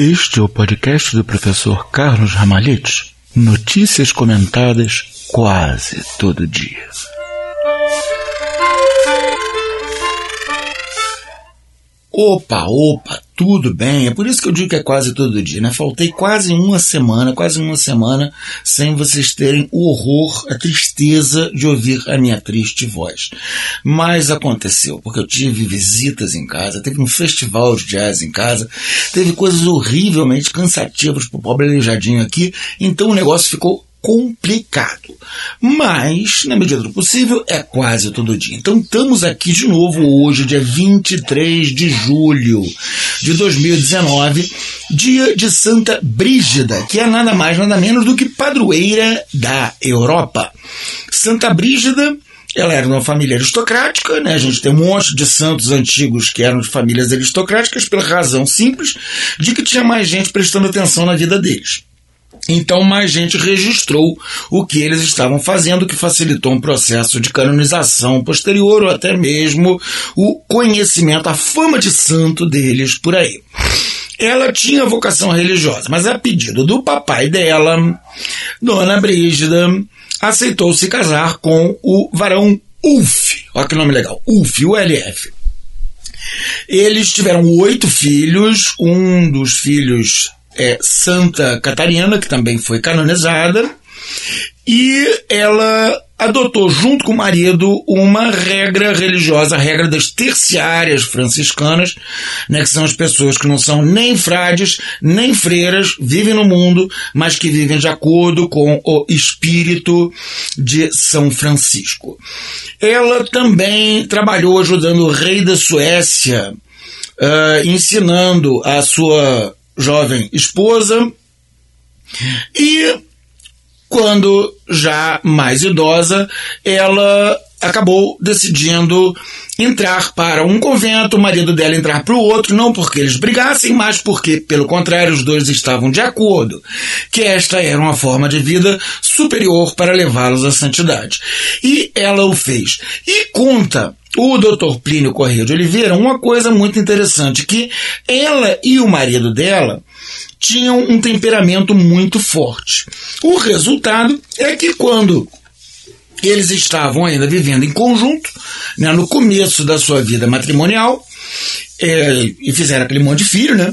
Este é o podcast do professor Carlos Ramalhete. Notícias comentadas quase todo dia. Opa, opa, tudo bem. É por isso que eu digo que é quase todo dia, né? Faltei quase uma semana, quase uma semana, sem vocês terem o horror, a tristeza de ouvir a minha triste voz. Mas aconteceu, porque eu tive visitas em casa, teve um festival de jazz em casa, teve coisas horrivelmente cansativas pro pobre aleijadinho aqui, então o negócio ficou complicado. Mas, na medida do possível, é quase todo dia. Então estamos aqui de novo hoje, dia 23 de julho de 2019, dia de Santa Brígida, que é nada mais nada menos do que padroeira da Europa. Santa Brígida ela era uma família aristocrática, né? A gente tem um monte de santos antigos que eram de famílias aristocráticas pela razão simples de que tinha mais gente prestando atenção na vida deles. Então, mais gente registrou o que eles estavam fazendo, que facilitou um processo de canonização posterior, ou até mesmo o conhecimento, a fama de santo deles por aí. Ela tinha vocação religiosa, mas a pedido do papai dela, Dona Brígida, aceitou se casar com o varão Ulf. Olha que nome legal, Ulf, ULF. Eles tiveram oito filhos, um dos filhos é, Santa Catarina, que também foi canonizada, e ela adotou junto com o marido uma regra religiosa, a regra das terciárias franciscanas, né, que são as pessoas que não são nem frades, nem freiras, vivem no mundo, mas que vivem de acordo com o espírito de São Francisco. Ela também trabalhou ajudando o rei da Suécia, uh, ensinando a sua jovem esposa e quando já mais idosa, ela acabou decidindo entrar para um convento, o marido dela entrar para o outro, não porque eles brigassem, mas porque, pelo contrário, os dois estavam de acordo, que esta era uma forma de vida superior para levá-los à santidade. E ela o fez. E conta o Dr. Plínio Correia de Oliveira uma coisa muito interessante, que ela e o marido dela tinham um temperamento muito forte. O resultado é que quando eles estavam ainda vivendo em conjunto, né, no começo da sua vida matrimonial, é, e fizeram aquele monte de filho, né?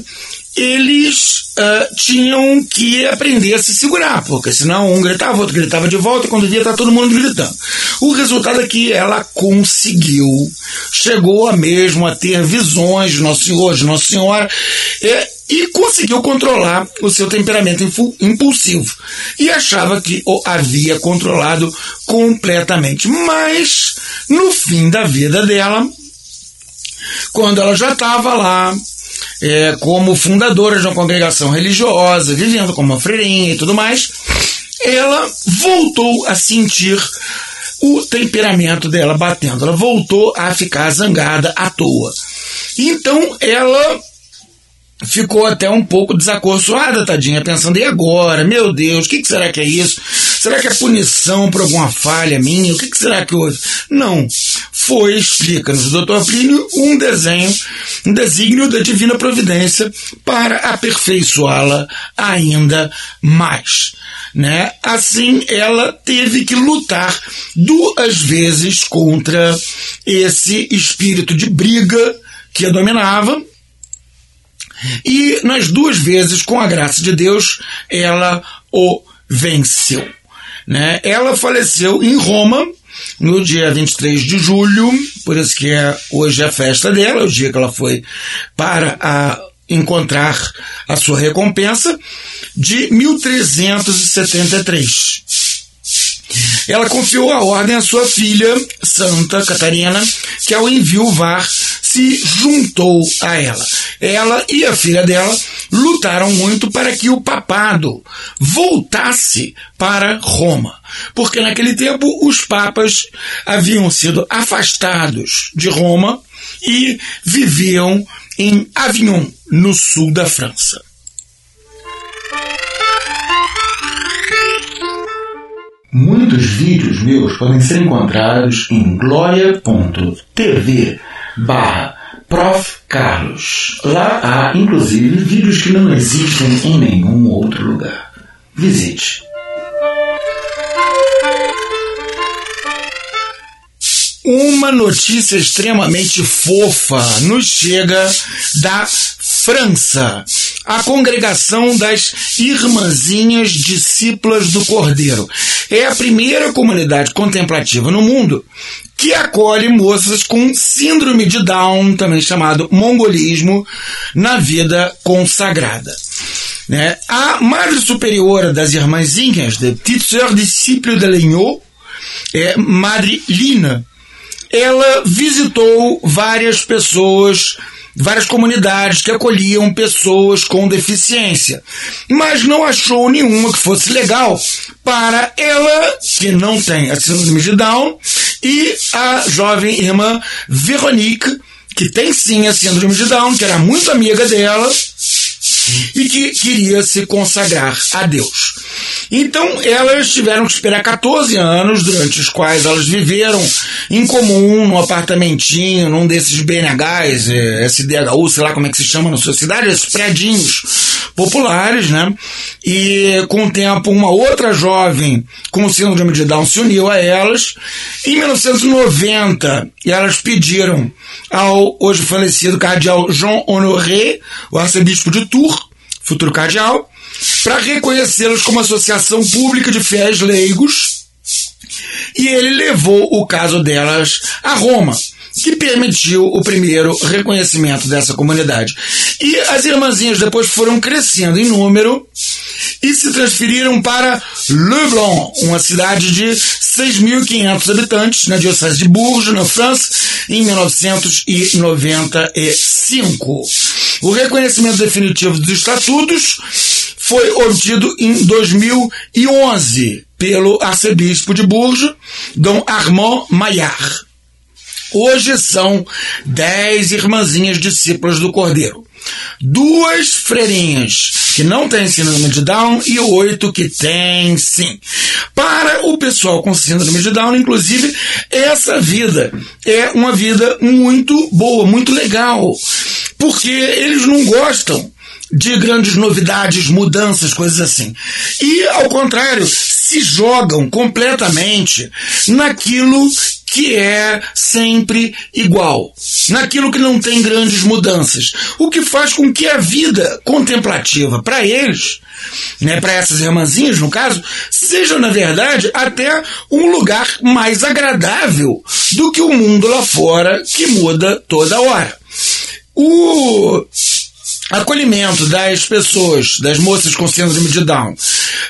Eles uh, tinham que aprender a se segurar, porque senão um gritava, outro gritava de volta, e quando via tá todo mundo gritando. O resultado é que ela conseguiu, chegou a mesmo a ter visões de Nosso Senhor, de Nossa Senhora, é, e conseguiu controlar o seu temperamento impulsivo e achava que o havia controlado completamente. Mas no fim da vida dela, quando ela já estava lá é, como fundadora de uma congregação religiosa, vivendo como uma freirinha e tudo mais, ela voltou a sentir o temperamento dela batendo. Ela voltou a ficar zangada à toa. Então ela ficou até um pouco desacorçoada, tadinha, pensando, e agora? Meu Deus, o que, que, será que é isso? Será que é punição por alguma falha minha? O que, que será que houve? Não. Foi, explica-nos o Dr. Plínio, um desenho, um desígnio da divina providência para aperfeiçoá-la ainda mais. Né? Assim, ela teve que lutar duas vezes contra esse espírito de briga que a dominava, e nas duas vezes, com a graça de Deus, ela o venceu. Né? Ela faleceu em Roma no dia 23 de julho, por isso que é hoje a festa dela, o dia que ela foi para a encontrar a sua recompensa, de 1373. Ela confiou a ordem à sua filha, Santa Catarina, que ao enviuvar se juntou a ela. Ela e a filha dela lutaram muito para que o papado voltasse para Roma, porque naquele tempo os papas haviam sido afastados de Roma e viviam em Avignon, no sul da França. Muitos vídeos meus podem ser encontrados em gloria.tv barra Prof. Carlos. Lá há, inclusive, vídeos que não existem em nenhum outro lugar. Visite. Uma notícia extremamente fofa nos chega da França. A congregação das Irmãzinhas Discípulas do Cordeiro é a primeira comunidade contemplativa no mundo que acolhe moças com síndrome de Down, também chamado mongolismo, na vida consagrada. Né? A Madre Superiora das Irmãzinhas, de Petite Sœur Disciple de Lenhot, é Madre Lina, ela visitou várias pessoas, várias comunidades que acolhiam pessoas com deficiência, mas não achou nenhuma que fosse legal para ela, que não tem a síndrome de Down, e a jovem irmã Veronique, que tem sim a síndrome de Down, que era muito amiga dela e que queria se consagrar a Deus. Então elas tiveram que esperar 14 anos, durante os quais elas viveram em comum, num apartamentinho, num desses BNHs, SDHU, sei lá como é que se chama na sua cidade, esses predinhos populares, né? E com o tempo, uma outra jovem com síndrome de Down se uniu a elas. Em 1990, elas pediram ao hoje falecido cardeal Jean Honoré, o arcebispo de Tours, futuro cardeal, para reconhecê-los como associação pública de fiéis leigos. E ele levou o caso delas a Roma, que permitiu o primeiro reconhecimento dessa comunidade. E as irmãzinhas depois foram crescendo em número e se transferiram para Leblon, uma cidade de 6.500 habitantes, na diocese de Bourges, na França, em 1995. O reconhecimento definitivo dos estatutos foi obtido em 2011 pelo arcebispo de Bourges, Dom Armand Maillard. Hoje são dez irmãzinhas discípulas do Cordeiro. Duas freirinhas que não têm síndrome de Down e oito que têm sim. Para o pessoal com síndrome de Down, inclusive, essa vida é uma vida muito boa, muito legal. Porque eles não gostam de grandes novidades, mudanças, coisas assim. E, ao contrário, se jogam completamente naquilo que é sempre igual, naquilo que não tem grandes mudanças, o que faz com que a vida contemplativa para eles, né, para essas irmãzinhas no caso, seja na verdade até um lugar mais agradável do que o mundo lá fora que muda toda hora. O acolhimento das pessoas, das moças com síndrome de Down,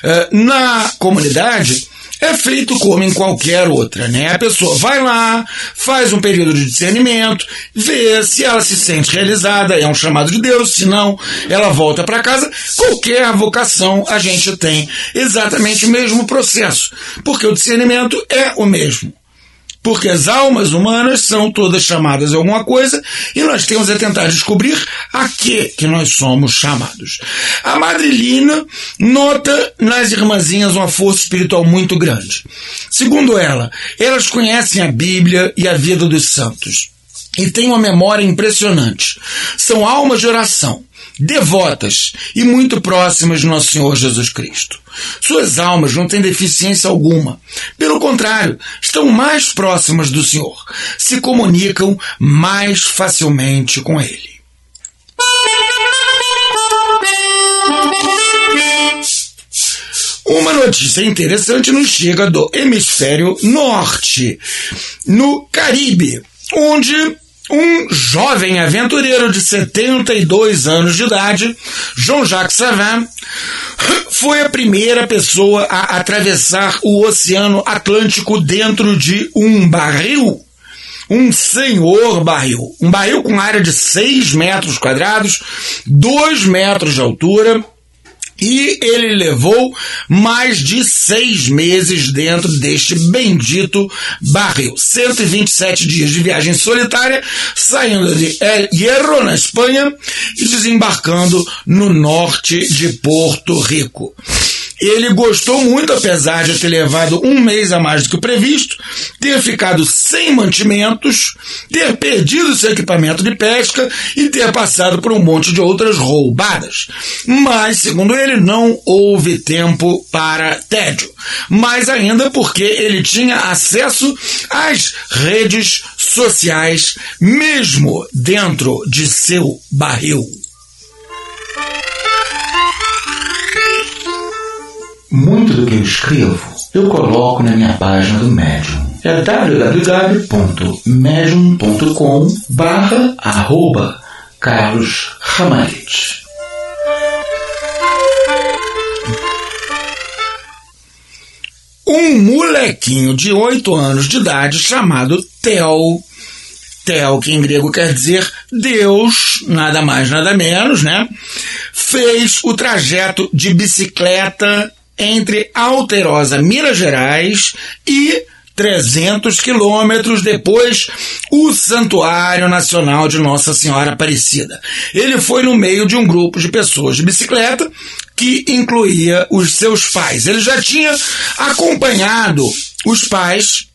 eh, na comunidade é feito como em qualquer outra, né? A pessoa vai lá, faz um período de discernimento, vê se ela se sente realizada, é um chamado de Deus, se não, ela volta para casa. Qualquer vocação a gente tem exatamente o mesmo processo, porque o discernimento é o mesmo porque as almas humanas são todas chamadas a alguma coisa e nós temos a tentar descobrir a que que nós somos chamados. A Madrilina nota nas irmãzinhas uma força espiritual muito grande. Segundo ela, elas conhecem a Bíblia e a vida dos santos e têm uma memória impressionante. São almas de oração devotas e muito próximas de Nosso Senhor Jesus Cristo. Suas almas não têm deficiência alguma. Pelo contrário, estão mais próximas do Senhor, se comunicam mais facilmente com Ele. Uma notícia interessante nos chega do hemisfério norte, no Caribe, onde um jovem aventureiro de 72 anos de idade, Jean-Jacques Savin, foi a primeira pessoa a atravessar o Oceano Atlântico dentro de um barril. Um senhor barril. Um barril com área de 6 metros quadrados, 2 metros de altura, e ele levou mais de seis meses dentro deste bendito barril. 127 dias de viagem solitária, saindo de El Hierro, na Espanha, e desembarcando no norte de Porto Rico. Ele gostou muito, apesar de ter levado um mês a mais do que o previsto, ter ficado sem mantimentos, ter perdido seu equipamento de pesca e ter passado por um monte de outras roubadas. Mas, segundo ele, não houve tempo para tédio. Mais ainda porque ele tinha acesso às redes sociais, mesmo dentro de seu barril. Muito do que eu escrevo, eu coloco na minha página do Medium. É www.medium.com barra arroba Carlos Ramalhete. Um molequinho de 8 anos de idade chamado Theo Tel, que em grego quer dizer Deus, nada mais, nada menos, né? Fez o trajeto de bicicleta entre Alterosa, Minas Gerais e 300 quilômetros depois, o Santuário Nacional de Nossa Senhora Aparecida. Ele foi no meio de um grupo de pessoas de bicicleta que incluía os seus pais. Ele já tinha acompanhado os pais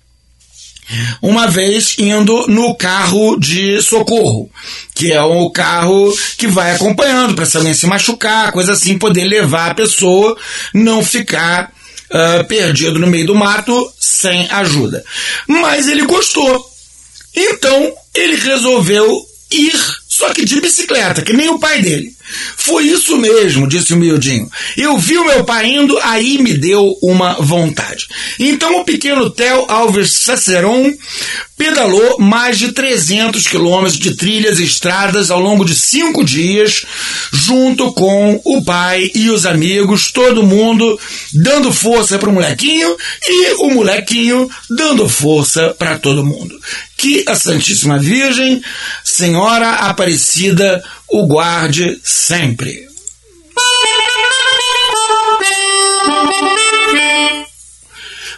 uma vez indo no carro de socorro, que é o carro que vai acompanhando para se alguém se machucar, coisa assim, poder levar a pessoa, não ficar uh, perdido no meio do mato sem ajuda. Mas ele gostou. Então ele resolveu ir, só que de bicicleta, que nem o pai dele. Foi isso mesmo, disse o miudinho. Eu vi o meu pai indo, aí me deu uma vontade. Então o pequeno Theo Alves Saceron pedalou mais de 300 quilômetros de trilhas e estradas ao longo de cinco dias, junto com o pai e os amigos, todo mundo dando força para o molequinho e o molequinho dando força para todo mundo. Que a Santíssima Virgem, Senhora Aparecida, o guarde sempre.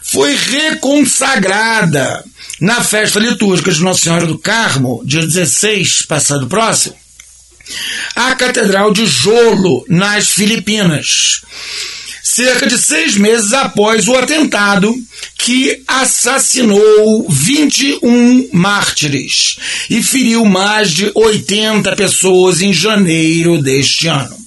Foi reconsagrada na festa litúrgica de Nossa Senhora do Carmo, dia 16, passado próximo, a Catedral de Jolo, nas Filipinas cerca de seis meses após o atentado que assassinou 21 mártires e feriu mais de 80 pessoas em janeiro deste ano.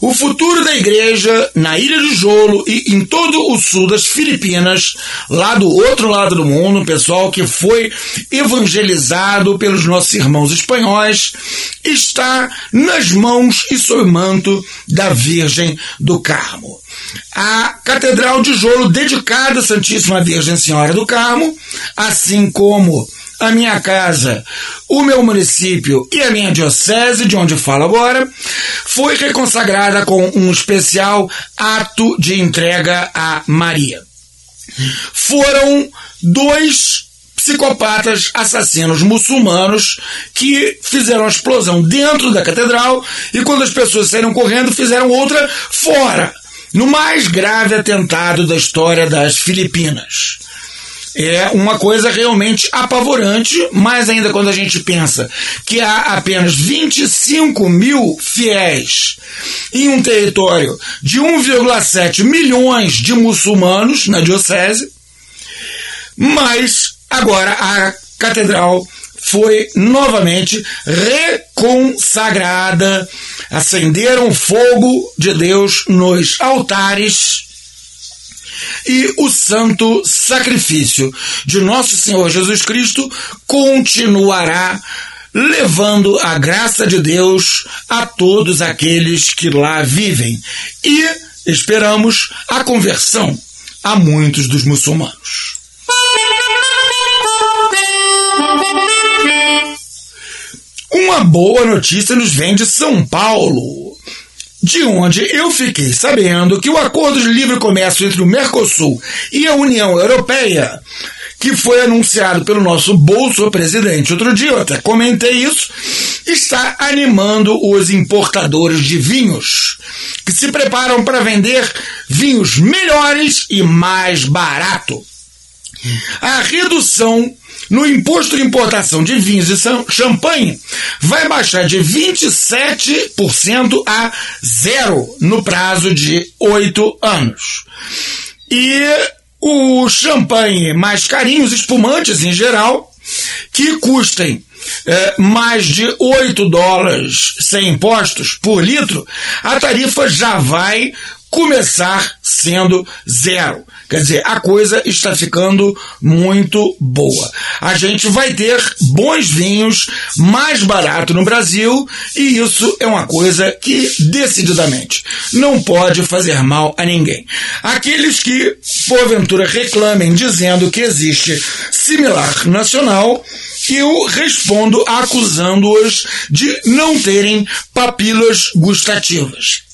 O futuro da igreja na Ilha de Jolo e em todo o sul das Filipinas, lá do outro lado do mundo, pessoal que foi evangelizado pelos nossos irmãos espanhóis, está nas mãos e sob manto da Virgem do Carmo. A Catedral de Jolo, dedicada à Santíssima Virgem Senhora do Carmo, assim como a minha casa, o meu município e a minha diocese, de onde falo agora, foi reconsagrada com um especial ato de entrega a Maria. Foram dois psicopatas assassinos muçulmanos que fizeram a explosão dentro da catedral e quando as pessoas saíram correndo fizeram outra fora, no mais grave atentado da história das Filipinas é uma coisa realmente apavorante, mais ainda quando a gente pensa que há apenas 25 mil fiéis em um território de 1,7 milhões de muçulmanos na diocese, mas agora a catedral foi novamente reconsagrada, acenderam fogo de Deus nos altares e o santo sacrifício de nosso Senhor Jesus Cristo continuará levando a graça de Deus a todos aqueles que lá vivem e esperamos a conversão a muitos dos muçulmanos. Uma boa notícia nos vem de São Paulo de onde eu fiquei sabendo que o acordo de livre comércio entre o Mercosul e a União Europeia, que foi anunciado pelo nosso bolso presidente outro dia, eu até comentei isso, está animando os importadores de vinhos, que se preparam para vender vinhos melhores e mais barato. A redução no imposto de importação de vinhos e champanhe vai baixar de 27% a zero no prazo de oito anos. E o champanhe mais carinho, os espumantes em geral, que custem é, mais de 8 dólares sem impostos por litro, a tarifa já vai começar sendo zero. Quer dizer, a coisa está ficando muito boa. A gente vai ter bons vinhos mais barato no Brasil e isso é uma coisa que decididamente não pode fazer mal a ninguém. Aqueles que porventura reclamem dizendo que existe similar nacional, eu respondo acusando-os de não terem papilas gustativas.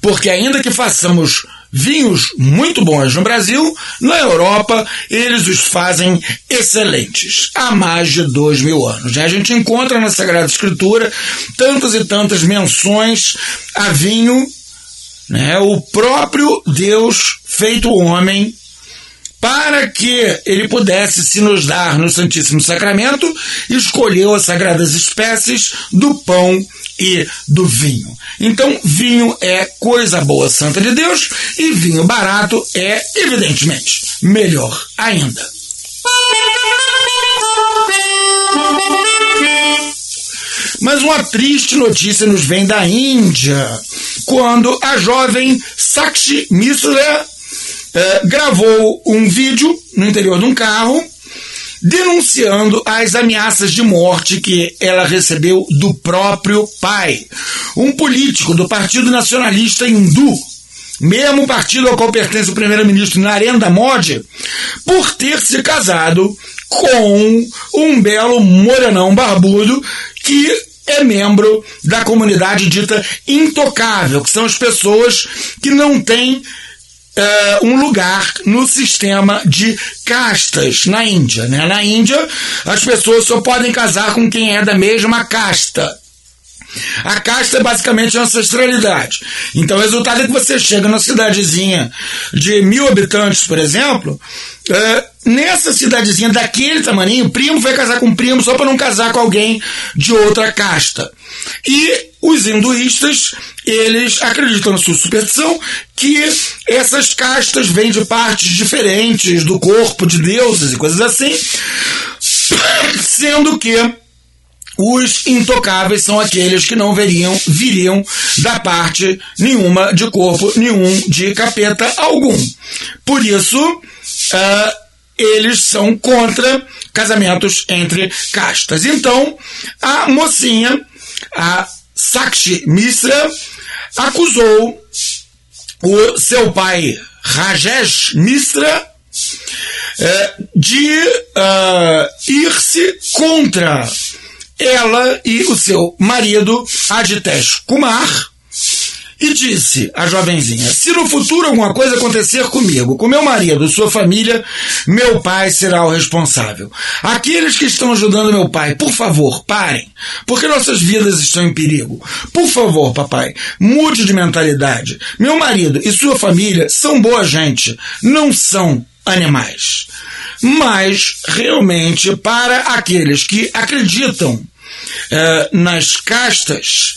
Porque ainda que façamos vinhos muito bons no Brasil, na Europa eles os fazem excelentes há mais de dois mil anos. A gente encontra na Sagrada Escritura tantas e tantas menções a vinho, né? o próprio Deus feito homem para que ele pudesse se nos dar no Santíssimo Sacramento, escolheu as sagradas espécies do pão e do vinho. Então, vinho é coisa boa, santa de Deus, e vinho barato é, evidentemente, melhor ainda. Mas uma triste notícia nos vem da Índia, quando a jovem Sakshi Mishra eh, gravou um vídeo no interior de um carro denunciando as ameaças de morte que ela recebeu do próprio pai, um político do Partido Nacionalista Hindu, mesmo partido ao qual pertence o primeiro-ministro Narendra Modi, por ter se casado com um belo morenão barbudo que é membro da comunidade dita intocável, que são as pessoas que não têm uh, um lugar no sistema de castas na Índia. Né? Na Índia, as pessoas só podem casar com quem é da mesma casta. A casta é basicamente a ancestralidade. Então o resultado é que você chega numa cidadezinha de mil habitantes, por exemplo, é, nessa cidadezinha daquele tamanho, primo vai casar com primo só para não casar com alguém de outra casta. E os hinduístas, eles acreditam na sua superstição que essas castas vêm de partes diferentes do corpo de deuses e coisas assim, sendo que os intocáveis são aqueles que não veriam, viriam da parte nenhuma de corpo nenhum de capeta algum. Por isso, uh, eles são contra casamentos entre castas. Então, a mocinha, a Sakshi Misra, acusou o seu pai Rajesh Misra uh, de uh, ir-se contra ela e o seu marido, Aditesh Kumar, e disse à jovenzinha: Se no futuro alguma coisa acontecer comigo, com meu marido, sua família, meu pai será o responsável. Aqueles que estão ajudando meu pai, por favor, parem, porque nossas vidas estão em perigo. Por favor, papai, mude de mentalidade. Meu marido e sua família são boa gente, não são animais. Mas, realmente, para aqueles que acreditam Uh, nas castas,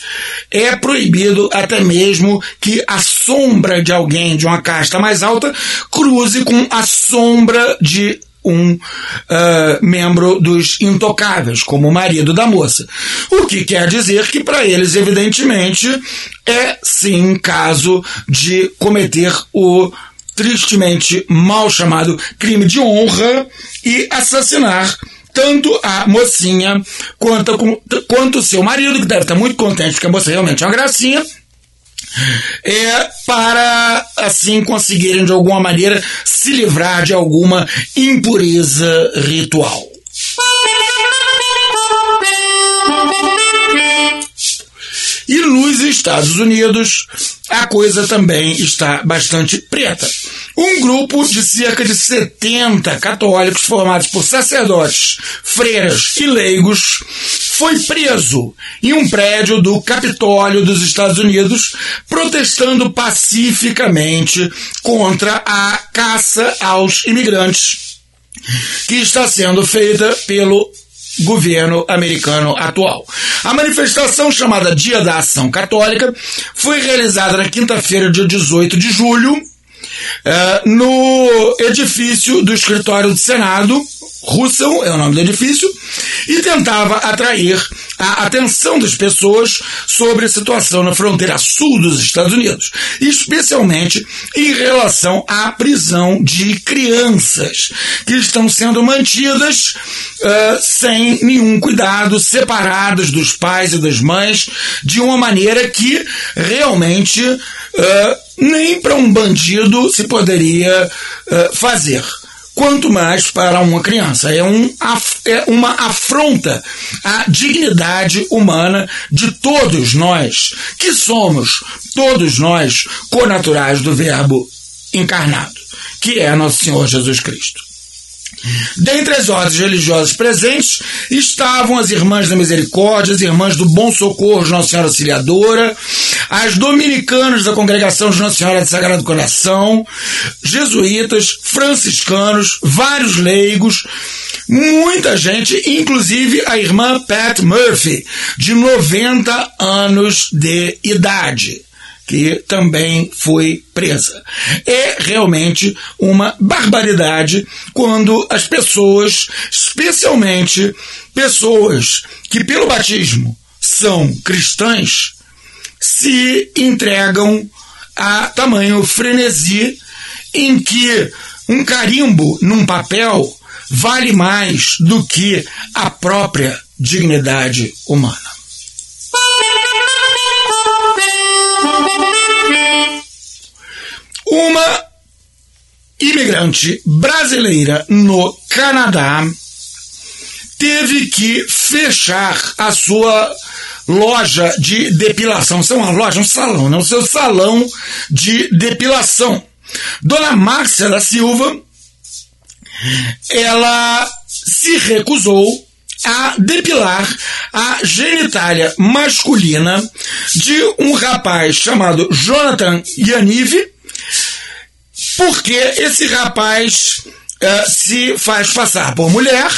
é proibido até mesmo que a sombra de alguém de uma casta mais alta cruze com a sombra de um uh, membro dos intocáveis, como o marido da moça. O que quer dizer que para eles, evidentemente, é sim caso de cometer o tristemente mal chamado crime de honra e assassinar tanto a mocinha quanto, quanto o seu marido, que deve estar muito contente porque a moça realmente é uma gracinha, é para assim conseguirem de alguma maneira se livrar de alguma impureza ritual. E nos Estados Unidos, a coisa também está bastante preta. Um grupo de cerca de 70 católicos formados por sacerdotes, freiras e leigos foi preso em um prédio do Capitólio dos Estados Unidos, protestando pacificamente contra a caça aos imigrantes que está sendo feita pelo governo americano atual. A manifestação chamada Dia da Ação Católica foi realizada na quinta-feira, dia 18 de julho, eh, no edifício do escritório do Senado, Russell é o nome do edifício, e tentava atrair a atenção das pessoas sobre a situação na fronteira sul dos Estados Unidos, especialmente em relação à prisão de crianças que estão sendo mantidas uh, sem nenhum cuidado, separadas dos pais e das mães, de uma maneira que realmente uh, nem para um bandido se poderia uh, fazer quanto mais para uma criança. É, um, é uma afronta à dignidade humana de todos nós, que somos, todos nós, connaturais do Verbo encarnado, que é nosso Senhor Jesus Cristo. Dentre as ordens religiosas presentes estavam as Irmãs da Misericórdia, as Irmãs do Bom Socorro de Nossa Senhora Auxiliadora, as Dominicanas da Congregação de Nossa Senhora do Sagrado Coração, jesuítas, franciscanos, vários leigos, muita gente, inclusive a irmã Pat Murphy, de 90 anos de idade que também foi presa. É realmente uma barbaridade quando as pessoas, especialmente pessoas que pelo batismo são cristãs, se entregam a tamanho frenesi em que um carimbo num papel vale mais do que a própria dignidade humana. Uma imigrante brasileira no Canadá teve que fechar a sua loja de depilação. Isso é uma loja, um salão, né? O seu salão de depilação. Dona Márcia da Silva, ela se recusou a depilar a genitália masculina de um rapaz chamado Jonathan Yaniv, porque esse rapaz uh, se faz passar por mulher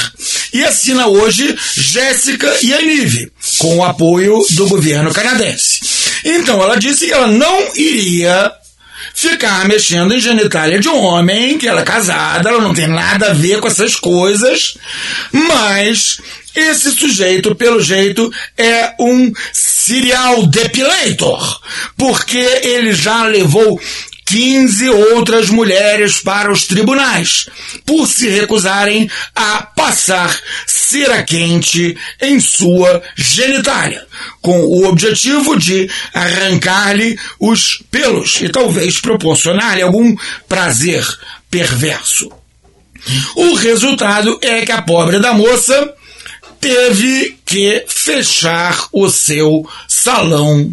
e assina hoje Jéssica Yaniv, com o apoio do governo canadense. Então ela disse que ela não iria ficar mexendo em genitália de um homem, que ela é casada, ela não tem nada a ver com essas coisas, mas esse sujeito, pelo jeito, é um serial depilator, porque ele já levou 15 outras mulheres para os tribunais por se recusarem a passar cera quente em sua genitália, com o objetivo de arrancar-lhe os pelos e talvez proporcionar-lhe algum prazer perverso. O resultado é que a pobre da moça teve que fechar o seu salão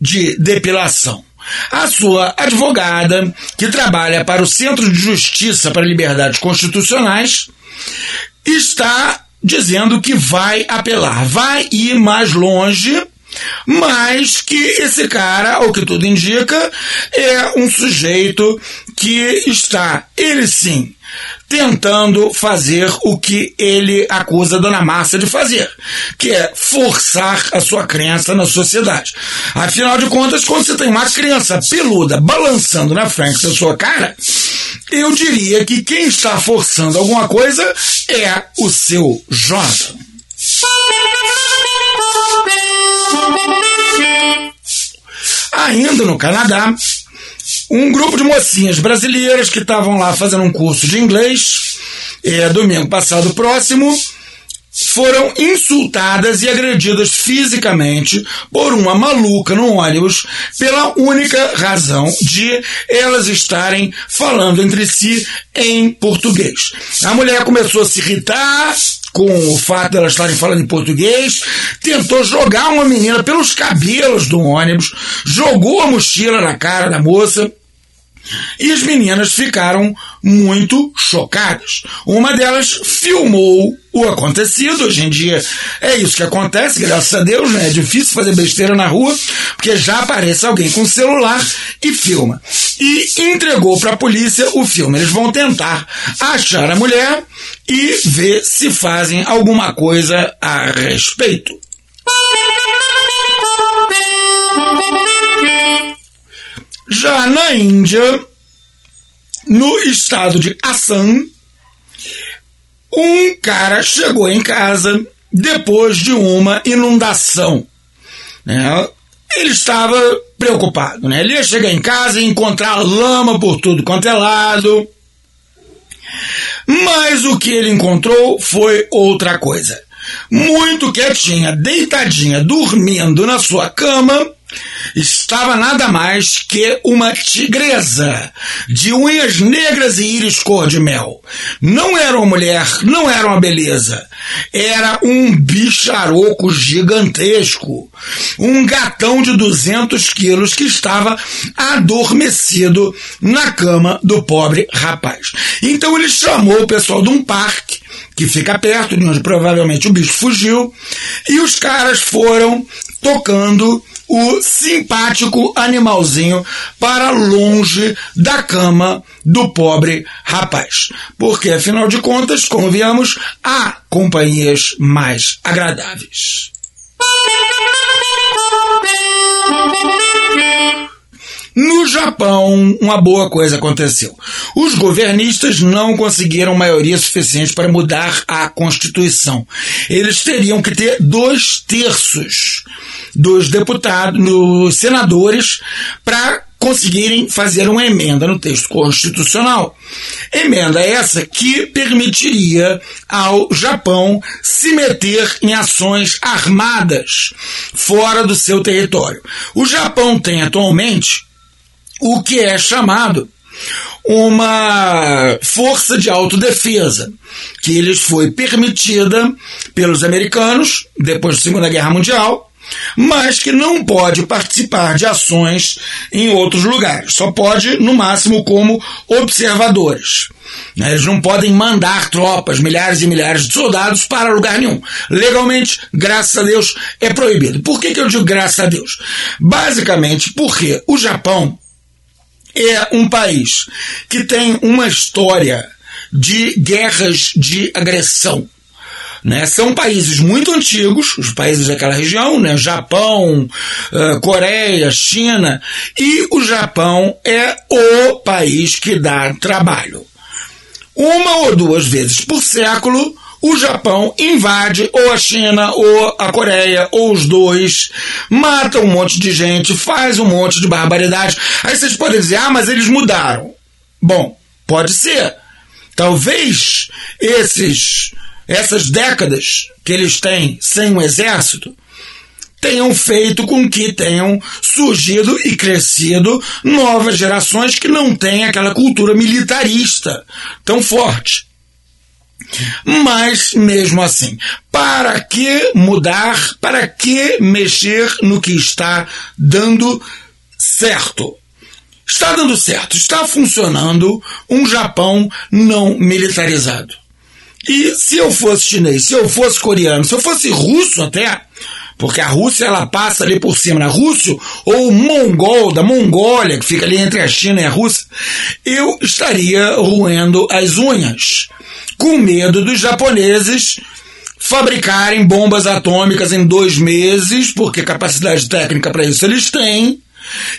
de depilação. A sua advogada, que trabalha para o Centro de Justiça para Liberdades Constitucionais, está dizendo que vai apelar, vai ir mais longe, mas que esse cara, ao que tudo indica, é um sujeito que está, ele sim, tentando fazer o que ele acusa a Dona Márcia de fazer, que é forçar a sua crença na sociedade. Afinal de contas, quando você tem uma criança peluda balançando na frente da sua cara, eu diria que quem está forçando alguma coisa é o seu Jonathan. Ainda no Canadá, um grupo de mocinhas brasileiras que estavam lá fazendo um curso de inglês, é, domingo passado próximo, foram insultadas e agredidas fisicamente por uma maluca no ônibus pela única razão de elas estarem falando entre si em português. A mulher começou a se irritar, com o fato de elas estarem falando em português, tentou jogar uma menina pelos cabelos do ônibus, jogou a mochila na cara da moça. E as meninas ficaram muito chocadas. Uma delas filmou o acontecido. Hoje em dia é isso que acontece, graças a Deus, né? É difícil fazer besteira na rua, porque já aparece alguém com celular e filma. e entregou para a polícia o filme. Eles vão tentar achar a mulher e ver se fazem alguma coisa a respeito. Já na Índia, no estado de Assam, um cara chegou em casa depois de uma inundação. Né? Ele estava preocupado, né? Ele ia chegar em casa e encontrar lama por tudo quanto é lado. Mas o que ele encontrou foi outra coisa. Muito quietinha, deitadinha, dormindo na sua cama, estava nada mais que uma tigresa de unhas negras e íris cor de mel. Não era uma mulher, não era uma beleza. Era um bicharoco gigantesco. Um gatão de 200 quilos que estava adormecido na cama do pobre rapaz. Então ele chamou o pessoal de um parque que fica perto de onde provavelmente o bicho fugiu, e os caras foram tocando o simpático animalzinho para longe da cama do pobre rapaz. Porque, afinal de contas, convenhamos, há companhias mais agradáveis. No Japão, uma boa coisa aconteceu. Os governistas não conseguiram maioria suficiente para mudar a Constituição. Eles teriam que ter dois terços dos deputados, dos senadores, para conseguirem fazer uma emenda no texto constitucional. Emenda essa que permitiria ao Japão se meter em ações armadas fora do seu território. O Japão tem atualmente o que é chamado uma força de autodefesa, que lhes foi permitida pelos americanos depois da Segunda Guerra Mundial, mas que não pode participar de ações em outros lugares, só pode, no máximo, como observadores. Eles não podem mandar tropas, milhares e milhares de soldados para lugar nenhum. Legalmente, graças a Deus, é proibido. Por que, que eu digo graças a Deus? Basicamente porque o Japão é um país que tem uma história de guerras de agressão. Né? São países muito antigos, os países daquela região, né? Japão, uh, Coreia, China, e o Japão é o país que dá trabalho. Uma ou duas vezes por século, o Japão invade ou a China ou a Coreia ou os dois, mata um monte de gente, faz um monte de barbaridade. Aí vocês podem dizer, ah, mas eles mudaram. Bom, pode ser. Talvez esses essas décadas que eles têm sem um exército tenham feito com que tenham surgido e crescido novas gerações que não têm aquela cultura militarista tão forte. Mas, mesmo assim, para que mudar, para que mexer no que está dando certo? Está dando certo, está funcionando um Japão não militarizado. E se eu fosse chinês, se eu fosse coreano, se eu fosse russo até, porque a Rússia ela passa ali por cima, na Rússia, ou mongol, da Mongólia, que fica ali entre a China e a Rússia, eu estaria roendo as unhas com medo dos japoneses fabricarem bombas atômicas em dois meses, porque capacidade técnica para isso eles têm,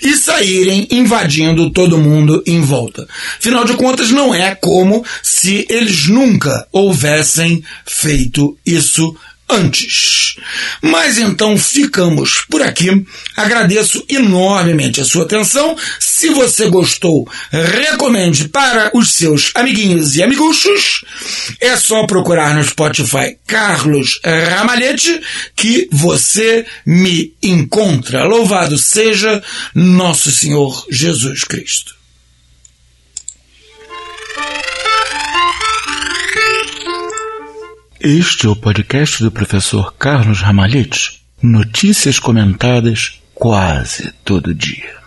e saírem invadindo todo mundo em volta. Afinal de contas, não é como se eles nunca houvessem feito isso antes. Mas então ficamos por aqui. Agradeço enormemente a sua atenção. Se você gostou, recomende para os seus amiguinhos e amiguchos. É só procurar no Spotify Carlos Ramalhete que você me encontra. Louvado seja nosso Senhor Jesus Cristo. Este é o podcast do professor Carlos Ramalhete. Notícias comentadas quase todo dia.